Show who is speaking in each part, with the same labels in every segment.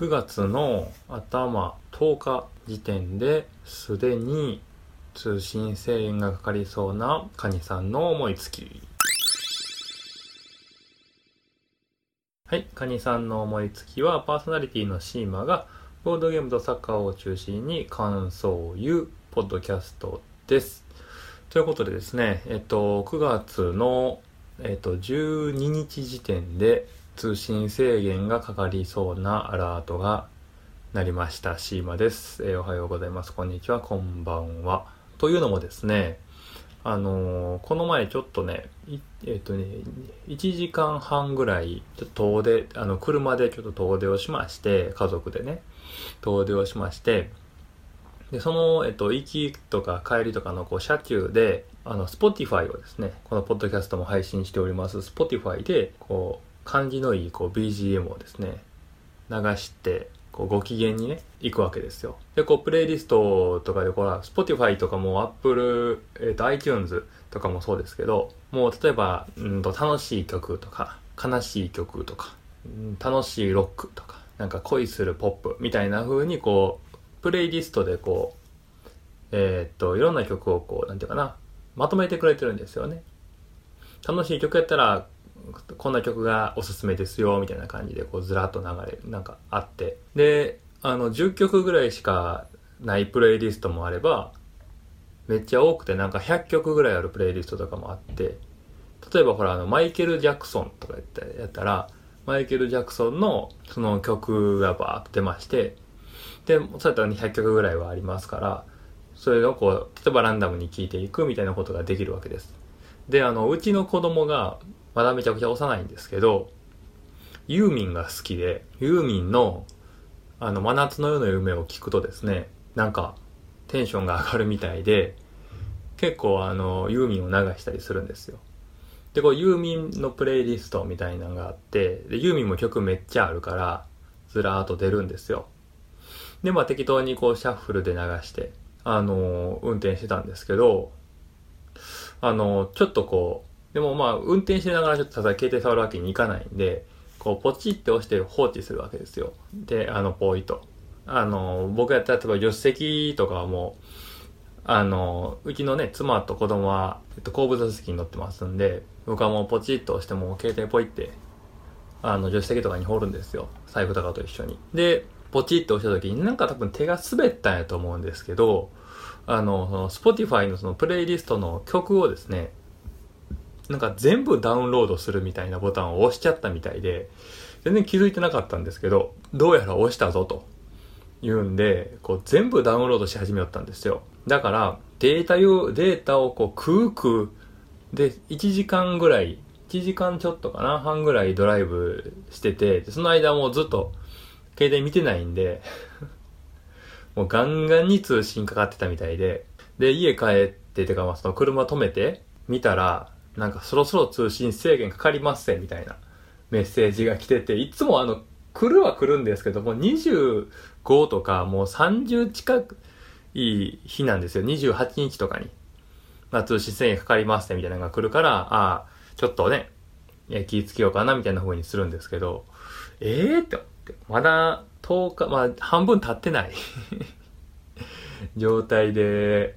Speaker 1: 9月の頭10日時点ですでに通信制限がかかりそうなカニさんの思いつき。はい、カニさんの思いつきはパーソナリティのシーマがボードゲームとサッカーを中心に感想を言うポッドキャストです。ということでですね、えっと、9月の、えっと、12日時点で通信制限がかかりそうなアラートがなりました。シーマです、えー、おはようございます。こんにちは。こんばんは。というのもですね、あのー、この前ちょっとね、えっ、ー、とね、1時間半ぐらい、ちょっと遠出、あの、車でちょっと遠出をしまして、家族でね、遠出をしまして、で、その、えっと、行きとか帰りとかの、こう、車中で、あの、Spotify をですね、このポッドキャストも配信しております、Spotify で、こう、感じのいい、こう、BGM をですね、流して、こうご機嫌にね、行くわけですよ。で、こう、プレイリストとかで、これ、Spotify とかも Apple、えー、と iTunes とかもそうですけど、もう、例えば、うんと、楽しい曲とか、悲しい曲とか、楽しいロックとか、なんか恋するポップみたいな風に、こう、プレイリストでこう、えー、っと、いろんな曲をこう、なんていうかな、まとめてくれてるんですよね。楽しい曲やったら、こんな曲がおすすめですよ、みたいな感じで、こう、ずらっと流れ、なんかあって。で、あの、10曲ぐらいしかないプレイリストもあれば、めっちゃ多くて、なんか100曲ぐらいあるプレイリストとかもあって、例えばほら、あの、マイケル・ジャクソンとかやったら、マイケル・ジャクソンのその曲がバーッと出まして、で、そうやったら200曲ぐらいはありますから、それをこう、例えばランダムに聴いていくみたいなことができるわけです。で、あの、うちの子供が、まだめちゃくちゃ幼いんですけど、ユーミンが好きで、ユーミンの、あの、真夏の夜の夢を聞くとですね、なんか、テンションが上がるみたいで、結構あの、ユーミンを流したりするんですよ。で、こう、ユーミンのプレイリストみたいなのがあって、で、ユーミンも曲めっちゃあるから、ずらーっと出るんですよ。で、まあ適当にこう、シャッフルで流して、あのー、運転してたんですけど、あのー、ちょっとこう、でもまあ、運転しながらちょっとただ携帯触るわけにいかないんで、こう、ポチって押して放置するわけですよ。で、あの、ポイと。あの、僕やったら例えば助手席とかはもう、あの、うちのね、妻と子供は、えっと、後部座席に乗ってますんで、僕はもうポチッと押しても携帯ポイって、あの、助手席とかに放るんですよ。財布とかと一緒に。で、ポチッと押した時になんか多分手が滑ったんやと思うんですけど、あの、その、スポティファイのそのプレイリストの曲をですね、なんか全部ダウンロードするみたいなボタンを押しちゃったみたいで、全然気づいてなかったんですけど、どうやら押したぞと言うんで、こう全部ダウンロードし始めよったんですよ。だから、データ用、データをこう、クークで、1時間ぐらい、1時間ちょっとかな、半ぐらいドライブしてて、その間もうずっと、携帯見てないんで もうガンガンに通信かかってたみたいで、で、家帰って、てかまあその車止めて、見たら、なんかそろそろ通信制限かかりますせ、みたいなメッセージが来てて、いつもあの、来るは来るんですけども、25とかもう30近く、いい日なんですよ。28日とかに。まあ、通信制限かかりますね、みたいなのが来るから、ああ、ちょっとね、気ぃつけようかな、みたいな風にするんですけど、ええー、って、まだ10日、まあ、半分経ってない状態で、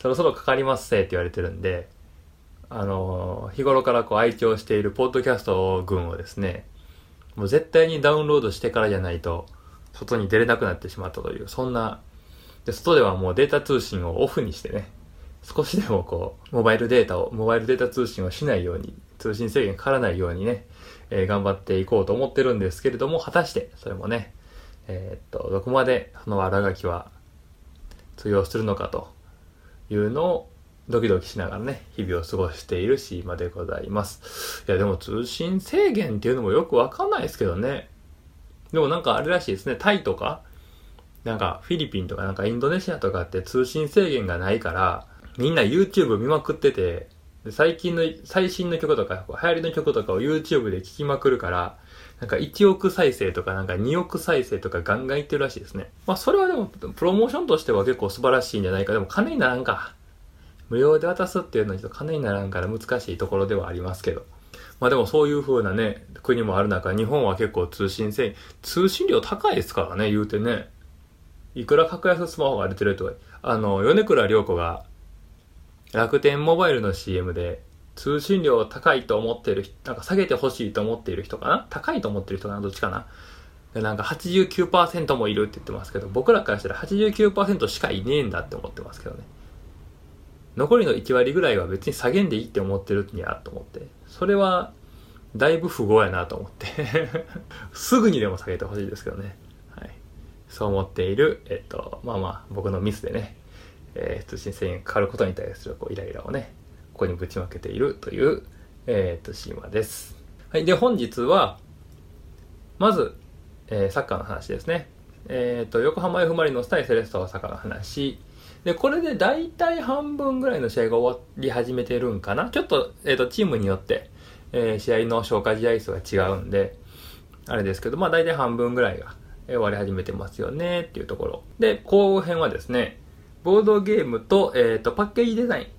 Speaker 1: そろそろかかりますせって言われてるんで、あの日頃からこう愛聴しているポッドキャスト群をですね、もう絶対にダウンロードしてからじゃないと、外に出れなくなってしまったという、そんなで、外ではもうデータ通信をオフにしてね、少しでもこう、モバイルデータを、モバイルデータ通信をしないように、通信制限かからないようにね、えー、頑張っていこうと思ってるんですけれども、果たして、それもね、えー、っと、どこまでその荒書きは通用するのかというのをドキドキしながらね、日々を過ごしているシーマでございます。いや、でも通信制限っていうのもよくわかんないですけどね。でもなんかあれらしいですね、タイとか、なんかフィリピンとかなんかインドネシアとかって通信制限がないから、みんな YouTube 見まくってて、最近の、最新の曲とか、流行りの曲とかを YouTube で聴きまくるから、なんか1億再生とかなんか2億再生とかガンガンいってるらしいですね。まあそれはでも、プロモーションとしては結構素晴らしいんじゃないか。でも金にならんか。無料で渡すっていうのはちょっと金にならんから難しいところではありますけど。まあでもそういう風なね、国もある中、日本は結構通信制、通信料高いですからね、言うてね。いくら格安スマホが出てると、あの、米倉涼子が楽天モバイルの CM で通信料高いと思ってる人、なんか下げてほしいと思っている人かな？高いと思ってる人かな？どっちかな？でなんか89%もいるって言ってますけど、僕らからしたら89%しかいねえんだって思ってますけどね。残りの1割ぐらいは別に下げんでいいって思ってるんやと思って。それは、だいぶ不合やなと思って すぐにでも下げてほしいですけどね。はい。そう思っている、えっと、まあまあ、僕のミスでね、えー、通信制限かかることに対するこうイライラをね、ここにぶちまけているという、えー、っと、神話です。はい。で、本日は、まず、えー、サッカーの話ですね。えっ、と、横浜 F・ マリノス対セレッソ大阪の話。で、これで大体半分ぐらいの試合が終わり始めてるんかな？ちょっと、えっ、と、チームによって、えー、試合の消化試合数が違うんで、あれですけど、まあ大体半分ぐらいが、終わり始めてますよねっていうところ。で、後編はですね、ボードゲームと、えっ、と、パッケージデザイ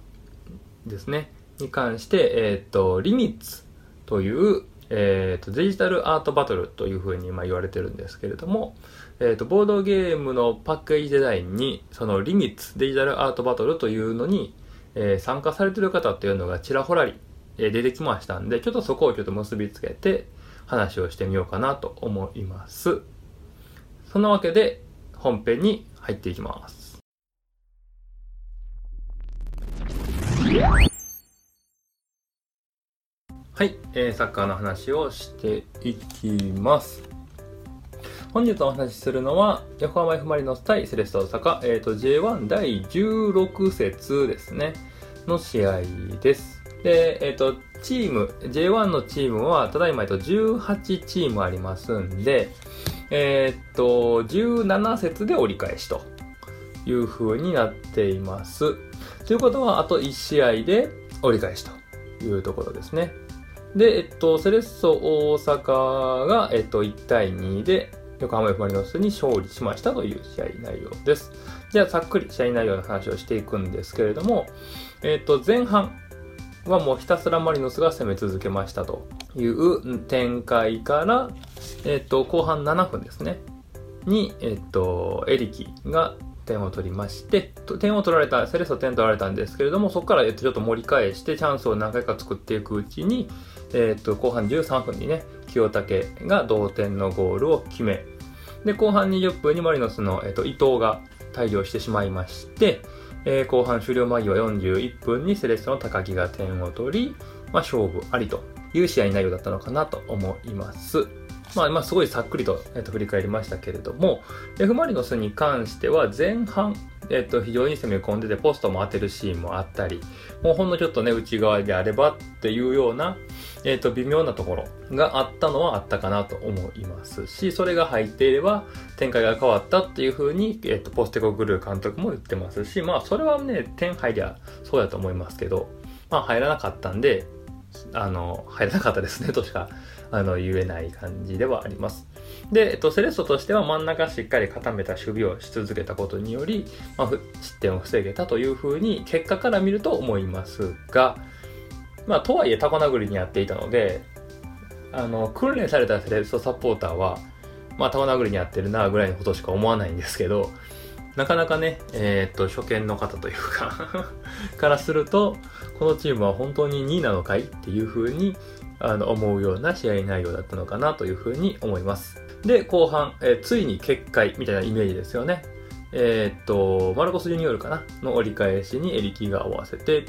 Speaker 1: ンですね、に関して、えっ、と、リミッツという、えーと、デジタルアートバトルというふうにま言われてるんですけれども、えーと、ボードゲームのパッケージデザインにそのリミッツデジタルアートバトルというのに、えー、参加されてる方っていうのがちらほらり、え、出てきましたんでちょっとそこをちょっと結びつけて話をしてみようかなと思います。そんなわけで本編に入っていきます。はい、えー、サッカーの話をしていきます。本日お話しするのは、横浜 F・ マリノス対セレッソ大阪、えっ、ー、と、J1 第16節ですね、の試合です。で、えっ、ー、と、チーム、J1 のチームは、ただいま、と、18チームありますんで、えっ、ー、と、17節で折り返しという風になっています。ということは、あと1試合で折り返しというところですね。で、えっと、セレッソ大阪が、えっと、1対2で横浜 F・ マリノスに勝利しましたという試合内容です。じゃあ、ざっくり試合内容の話をしていくんですけれども、えっと、前半はもうひたすらマリノスが攻め続けましたという展開から、えっと、後半7分ですね。に、えっと、エリキが点を取りまして、点を取られた、セレッソ点取られたんですけれども、そこから、ちょっと盛り返して、チャンスを何回か作っていくうちに、えっと、後半13分にね、清武が同点のゴールを決め、で、後半20分にマリノスの、えっと、伊藤が退場してしまいまして、えー、後半終了間際41分にセレッソの高木が点を取り、まあ、勝負ありという試合内容だったのかなと思います。まあ、まあ、すごいさっくりと、えっと、振り返りましたけれども、F マリノスに関しては前半、えっと、非常に攻め込んでて、ポストも当てるシーンもあったり、もうほんのちょっとね、内側であればっていうような、えっと、微妙なところがあったのはあったかなと思いますし、それが入っていれば、展開が変わったっていう風に、えっと、ポステコグルー監督も言ってますし、まあ、それはね、点入りゃそうやと思いますけど、まあ、入らなかったんで、あの、入らなかったですね、としかあの、言えない感じではあります。で、えっと、セレッソとしては真ん中しっかり固めた守備をし続けたことにより、まあ、失点を防げたというふうに結果から見ると思いますが、まあ、とはいえタコ殴りにやっていたので、あの、訓練されたセレッソサポーターは、まあ、タコ殴りにやってるな、ぐらいのことしか思わないんですけど、なかなかね、えー、っと、初見の方というか からすると、このチームは本当に2位なのかい？っていうふうにあの思うような試合内容だったのかなというふうに思います。で、後半、えー、ついに決壊みたいなイメージですよね。えー、っと、マルコス・ジュニオールかな？の折り返しにエリキが合わせて、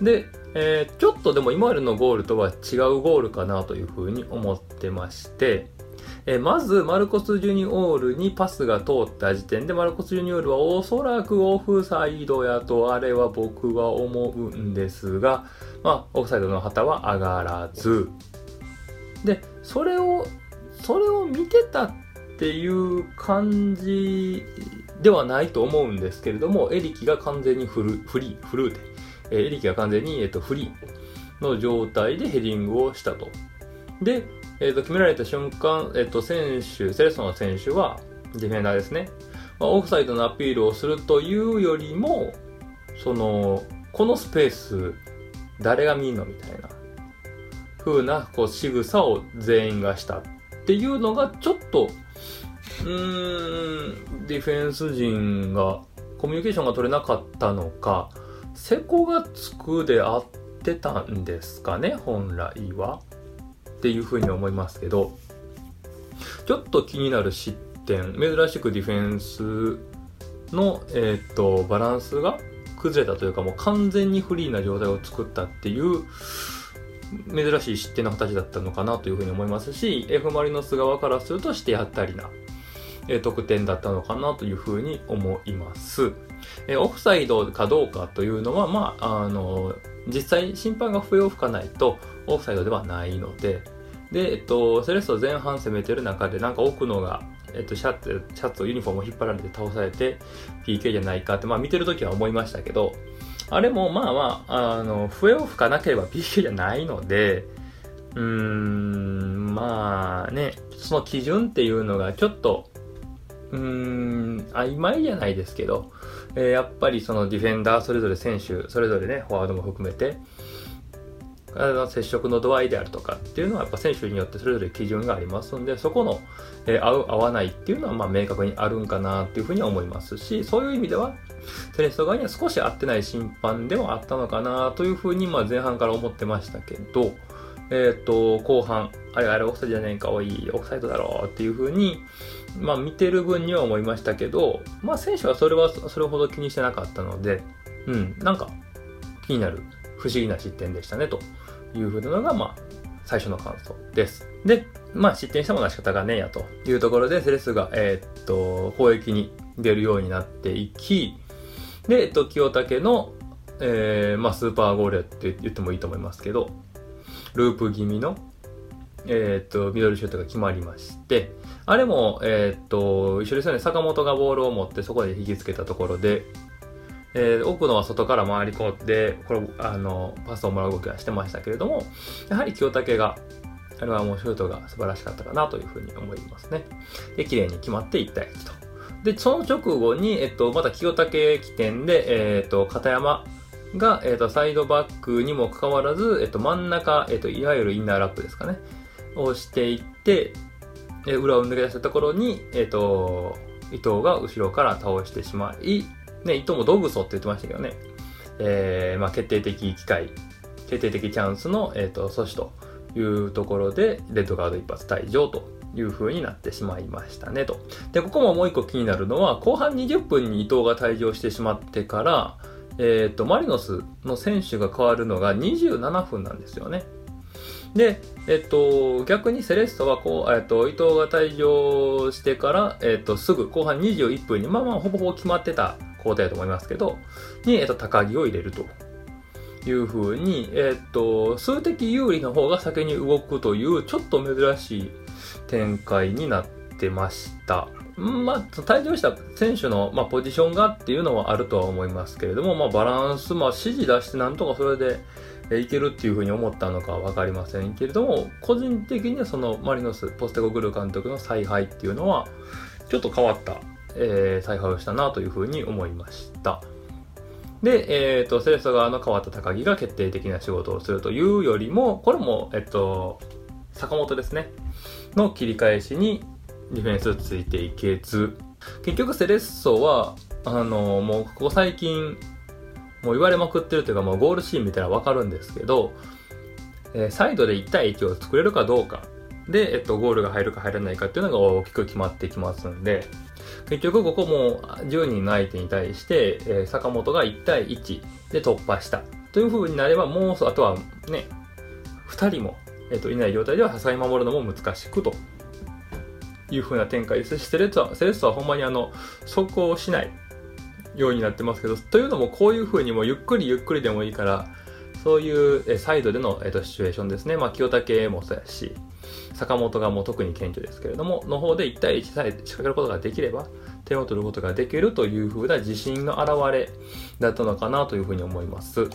Speaker 1: で、えー、ちょっとでも今までのゴールとは違うゴールかなというふうに思ってまして、えー、まず、マルコス・ジュニオールにパスが通った時点で、マルコス・ジュニオールはおそらくオフサイドやと、あれは僕は思うんですが、まあ、オフサイドの旗は上がらず、で、それを、それを見てたっていう感じではないと思うんですけれども、エリキが完全にフル、フリー、フルーテ、えー、エリキが完全に、えっと、フリーの状態でヘディングをしたと。で、えっと、決められた瞬間、えっと、選手、セレッソの選手は、ディフェンダーですね。まあ、オフサイドのアピールをするというよりも、その、このスペース、誰が見んのみたいな。風なこう仕草を全員がしたっていうのがちょっと、うーん、ディフェンス陣がコミュニケーションが取れなかったのか、セコがつくであってたんですかね、本来は。っていうふうに思いますけど、ちょっと気になる失点、珍しくディフェンスの、えー、っと、バランスが崩れたというか、もう完全にフリーな状態を作ったっていう、珍しい失点の形だったのかなというふうに思いますし、F マリノス側からするとしてやったりな、え、得点だったのかなというふうに思います。えー、オフサイドかどうかというのは、まあ、あの、実際審判が笛を吹かないとオフサイドではないので、で、えっと、セレッソ前半攻めてる中で、なんか奥野が、えっと、シャツ、シャツを、ユニフォームを引っ張られて倒されて、PK じゃないかって、まあ見てるときは思いましたけど、あれもまあまあ、あの、笛を吹かなければ PK じゃないので、うーん、まあね、その基準っていうのがちょっと、うーん、曖昧じゃないですけど、えー、やっぱりそのディフェンダーそれぞれ選手、それぞれね、フォワードも含めて、の接触の度合いであるとかっていうのはやっぱ選手によってそれぞれ基準がありますんで、そこの、えー、合う合わないっていうのはまあ明確にあるんかなっていうふうに思いますし、そういう意味では、セレッソ側には少し合ってない審判でもあったのかなというふうにまあ前半から思ってましたけど、えっ、ー、と、後半、あれあれオフサイドじゃねえか、おい、オフサイドだろうっていうふうに、まあ見てる分には思いましたけど、まあ選手はそれはそれほど気にしてなかったので、うん、なんか気になる。不思議な失点でしたねというふうなのが、まあ、最初の感想です。で、まあ、失点したものは仕方がねえやというところで、セレスが、えー、っと、攻撃に出るようになっていき、で、えっと、清武の、えー、まあ、スーパーゴールって言ってもいいと思いますけど、ループ気味の、えー、っと、ミドルシュートが決まりまして、あれも、えー、っと、一緒ですよね、坂本がボールを持ってそこで引きつけたところで、えー、奥野は外から回り込んで、これ、あの、パスをもらう動きはしてましたけれども、やはり清武が、あれはもうシュートが素晴らしかったかなというふうに思いますね。で、綺麗に決まって1対1と。で、その直後に、えっと、また清武起点で、えっと、片山が、えっと、サイドバックにもかかわらず、えっと、真ん中、えっと、いわゆるインナーラップですかね、をしていって、え裏を抜け出したところに、えっと、伊藤が後ろから倒してしまい、ね、伊藤もドグソって言ってましたけどね、えー、まあ、決定的機会、決定的チャンスの、え、ー、と、阻止というところで、レッドカード一発退場という風になってしまいましたねと。で、ここももう一個気になるのは、後半20分に伊藤が退場してしまってから、えっ、ー、と、マリノスの選手が変わるのが27分なんですよね。で、えっと、逆にセレッソはこう、えっと、伊藤が退場してから、えっと、すぐ後半21分に、まあまあ、ほぼほぼ決まってた交代だと思いますけど、に、えっと、高木を入れるという風に、えっと、数的有利の方が先に動くという、ちょっと珍しい展開になってました。まあ、退場した選手の、まあ、ポジションがっていうのはあるとは思いますけれども、まあ、バランス、まあ、指示出してなんとかそれで、えいけるっていうふうに思ったのかはわかりませんけれども、個人的にはそのマリノス、ポステゴグルー監督の采配っていうのは、ちょっと変わったえー、采配をしたなというふうに思いました。で、えっ、ー、と、セレッソ側の変わった高木が決定的な仕事をするというよりも、これも、えっと、坂本ですね、の切り返しにディフェンスついていけず、結局セレッソは、あの、もうここ最近、もう言われまくってるというか、もうゴールシーン見たらわかるんですけど、えー、サイドで1対1を作れるかどうか。で、えっと、ゴールが入るか入らないかっていうのが大きく決まってきますんで、結局ここも10人の相手に対して、えー、坂本が1対1で突破したという風になれば、もう、あとはね、2人も、え、ー、と、いない状態では支え守るのも難しくという風な展開ですし、セレッソは、はほんまにあの、速攻しないようになってますけど、というのもこういう風にもゆっくりゆっくりでもいいから、そういうサイドでの、えー、とシチュエーションですね。まあ、清武もそうやし、坂本がもう特に顕著ですけれども、の方で1対1さえ仕掛けることができれば、点を取ることができるという風な自信の表れだったのかなというふうに思います。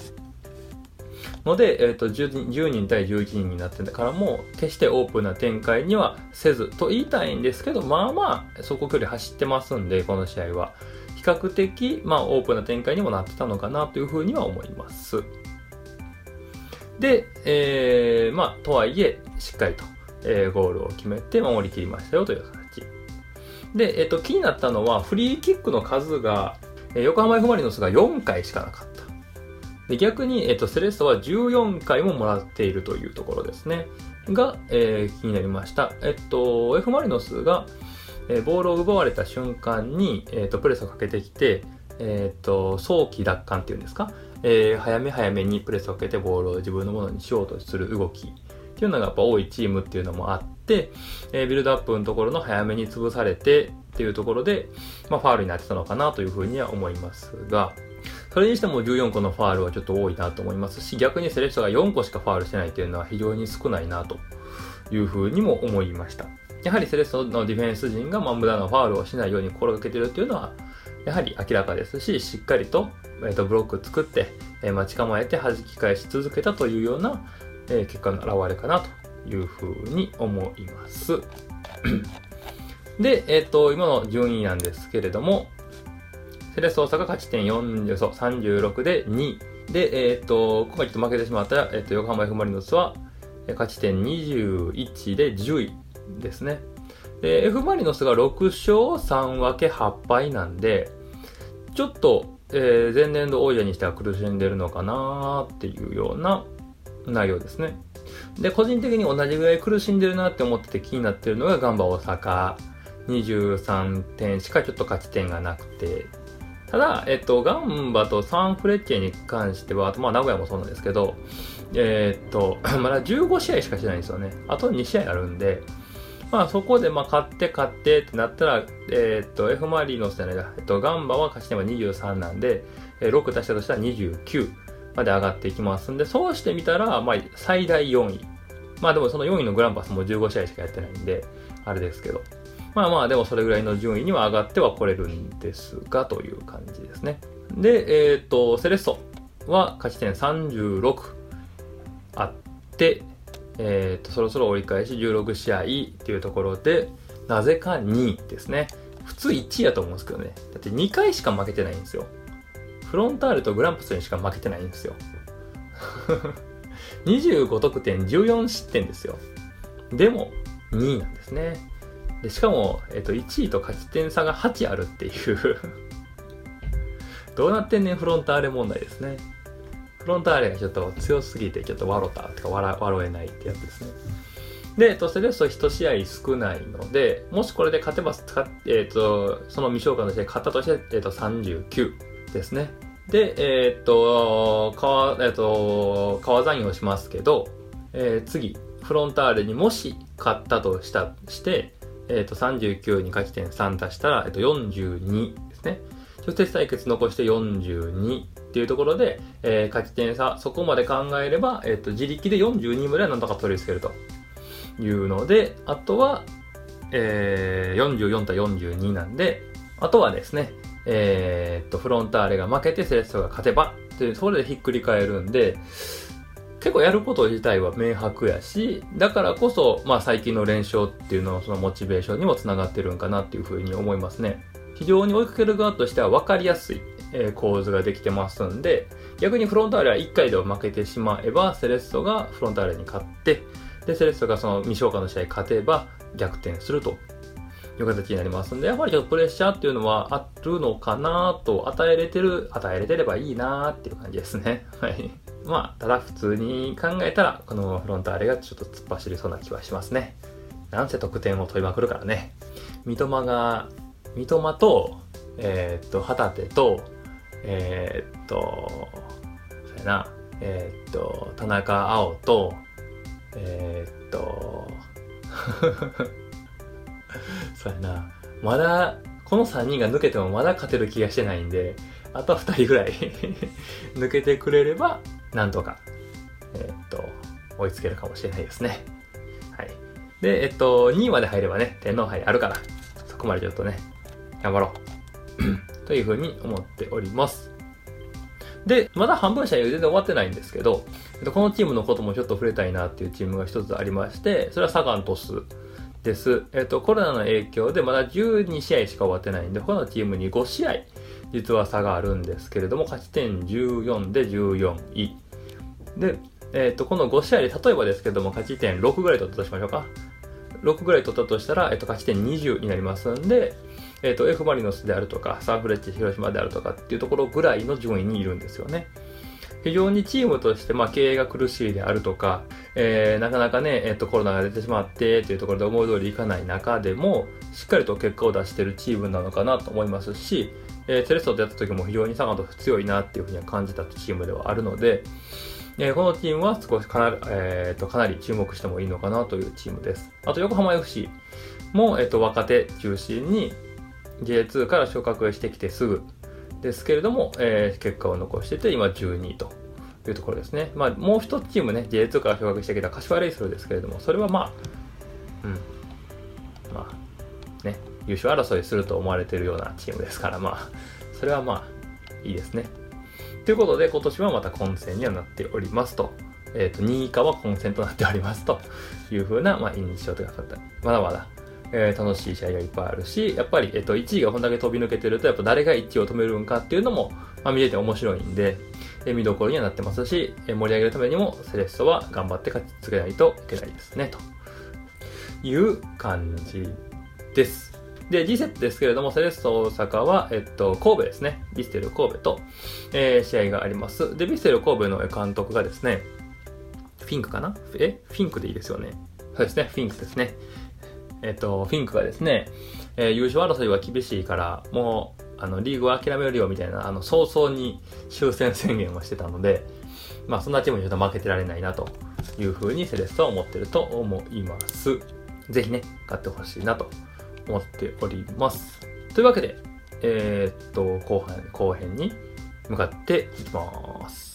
Speaker 1: ので、え、ー、と10、10人対11人になってからも、決してオープンな展開にはせずと言いたいんですけど、まあまあ、走行距離走ってますんで、この試合は。比較的、まあ、オープンな展開にもなってたのかなというふうには思います。で、えー、まあ、とはいえ、しっかりと、えー、ゴールを決めて守りきりましたよという形。で、えっ、ー、と、気になったのは、フリーキックの数が、えー、横浜 F・ マリノスが4回しかなかった。で、逆に、えっ、と、セレッソは14回ももらっているというところですね。が、えー、気になりました。えっと、F・ マリノスが、えー、ボールを奪われた瞬間に、えっと、プレスをかけてきて、えっと、早期奪還っていうんですか？えー、早め早めにプレスをかけてボールを自分のものにしようとする動きっていうのがやっぱ多いチームっていうのもあって、えー、ビルドアップのところの早めに潰されてっていうところで、まあ、ファールになってたのかなというふうには思いますが、それにしても14個のファールはちょっと多いなと思いますし、逆にセレッソが4個しかファールしてないっていうのは非常に少ないなというふうにも思いました。やはりセレッソのディフェンス陣がまあ無駄なファールをしないように心がけてるっていうのは、やはり明らかですし、しっかりと,、えー、とブロック作って、えー、待ち構えて弾き返し続けたというような、えー、結果の表れかなというふうに思います。で、えっ、と、今の順位なんですけれども、セレッソ大阪勝ち点4、そう、36で2で、えっ、ー、と、今回ちょっと負けてしまった、えっ、と、横浜 F・ マリノスは、勝ち点21で10位ですね。で、F・ マリノスが6勝3分け8敗なんで、ちょっと、えー、前年度王者にしては苦しんでるのかなっていうような内容ですね。で、個人的に同じぐらい苦しんでるなって思ってて気になってるのがガンバ大阪。23点しかちょっと勝ち点がなくて。ただ、えっと、ガンバとサンフレッチェに関しては、あとまあ名古屋もそうなんですけど、えー、っと、まだ15試合しかしてないんですよね。あと2試合あるんで、まあそこでまあ勝って勝ってってなったら、えー、っと、F マリノスじゃないだ、えっと、ガンバは勝ち点は23なんで、6足したとしたら29まで上がっていきますんで、そうしてみたら、まあ最大4位。まあでもその4位のグランパスも15試合しかやってないんで、あれですけど。まあまあでもそれぐらいの順位には上がっては来れるんですが、という感じですね。で、えっ、と、セレッソは勝ち点36あって、えっ、と、そろそろ折り返し16試合っていうところで、なぜか2位ですね。普通1位やと思うんですけどね。だって2回しか負けてないんですよ。フロンターレとグランプスにしか負けてないんですよ。25得点、14失点ですよ。でも、2位なんですね。でしかも、えっと、1位と勝ち点差が8あるっていう どうなってんねんフロンターレ問題ですね。フロンターレがちょっと強すぎて、ちょっと笑ったとか笑笑えないってやつですね。で、と、セレッソ1試合少ないので、もしこれで勝てば、えっと、その未消化の試合勝ったとして、えっと、39ですね。で、えー、っと、川、えー、っと、川残をしますけど、えー、次、フロンターレにもし勝ったとした、して、えっ、と、39に勝ち点3足したら、えっ、と、42ですね。直接対決残して42っていうところで、えー、勝ち点差、そこまで考えれば、えっ、と、自力で42まではなんとか取り付けるというので、あとは、えー、44対42なんで、あとはですね、えー、っと、フロンターレが負けてセレッソが勝てば、という、それでひっくり返るんで、結構やること自体は明白やし、だからこそ、まあ最近の連勝っていうののそのモチベーションにもつながってるんかなっていうふうに思いますね。非常に追いかける側としては分かりやすい、え構図ができてますんで、逆にフロンターレは1回で負けてしまえば、セレッソがフロンターレに勝って、で、セレッソがその未消化の試合勝てば逆転するという形になりますんで、やっぱりちょっとプレッシャーっていうのはあるのかなと、与えれてる、与えれてればいいなっていう感じですね。はい。まあ、ただ普通に考えたら、このフロンターレがちょっと突っ走りそうな気はしますね。なんせ得点を取りまくるからね。三笘が、三笘と、えー、っと、旗手と、えー、っと、そうやな、えー、っと、田中碧と、え、っと、そうやな、まだ、この3人が抜けてもまだ勝てる気がしてないんで、あとは2人ぐらい 抜けてくれれば、なんとか、えー、っと、追いつけるかもしれないですね。はい。で、えっと、2位まで入ればね、天皇杯あるから、そこまでちょっとね、頑張ろう。というふうに思っております。で、まだ半分試合全然終わってないんですけど、このチームのこともちょっと触れたいなっていうチームが一つありまして、それはサガン鳥栖です。えっと、コロナの影響でまだ12試合しか終わってないんで、他のチームに5試合実は差があるんですけれども、勝ち点14で14位。で、えっ、と、この5試合で例えばですけども、勝ち点6ぐらい取ったとしましょうか。6ぐらい取ったとしたら、えっ、と、勝ち点20になりますんで、えっ、と、F マリノスであるとか、サンフレッチェ広島であるとかっていうところぐらいの順位にいるんですよね。非常にチームとして、まあ、経営が苦しいであるとか、えー、なかなかね、えっ、と、コロナが出てしまってというところで思い通りいかない中でも、しっかりと結果を出しているチームなのかなと思いますし、えー、セレッソとやった時も非常にサガンと強いなっていうふうには感じたチームではあるので、えー、このチームは少しかな、えー、とかなり注目してもいいのかなというチームです。あと、横浜 FC も、えっ、と、若手中心に J2 から昇格してきてすぐですけれども、えー、結果を残してて、今12位というところですね。まあ、もう一チームね、J2 から昇格してきた柏レイソルですけれども、それはまあ、うん、まあ、ね、優勝争いすると思われているようなチームですから、まあ、それはまあ、いいですね。ということで、今年はまた混戦にはなっておりますと。えっ、ー、と、2位以下は混戦となっておりますというふうな、まあ、印象というか、まだまだえー、楽しい試合がいっぱいあるし、やっぱり、えっと、1位がこんだけ飛び抜けてると、やっぱ誰が1位を止めるんかっていうのも、まあ、見れて面白いんで、えー、見どころにはなってますし、えー、盛り上げるためにも、セレッソは頑張って勝ち続けないといけないですね、という感じです。で、G セットですけれども、セレッソ大阪は、えっと、神戸ですね。ビステル神戸と、えー、試合があります。で、ビステル神戸の監督がですね、フィンクかな？え？フィンクでいいですよね。そうですね、フィンクですね。えっと、フィンクがですね、えー、優勝争いは厳しいから、もう、あの、リーグは諦めるよみたいな、あの、早々に終戦宣言をしてたので、まあ、そんなチームにちょっと負けてられないなというふうにセレッソは思ってると思います。ぜひね、勝ってほしいなと思っております。というわけで、えー、っと、後半、後編に向かっていきます。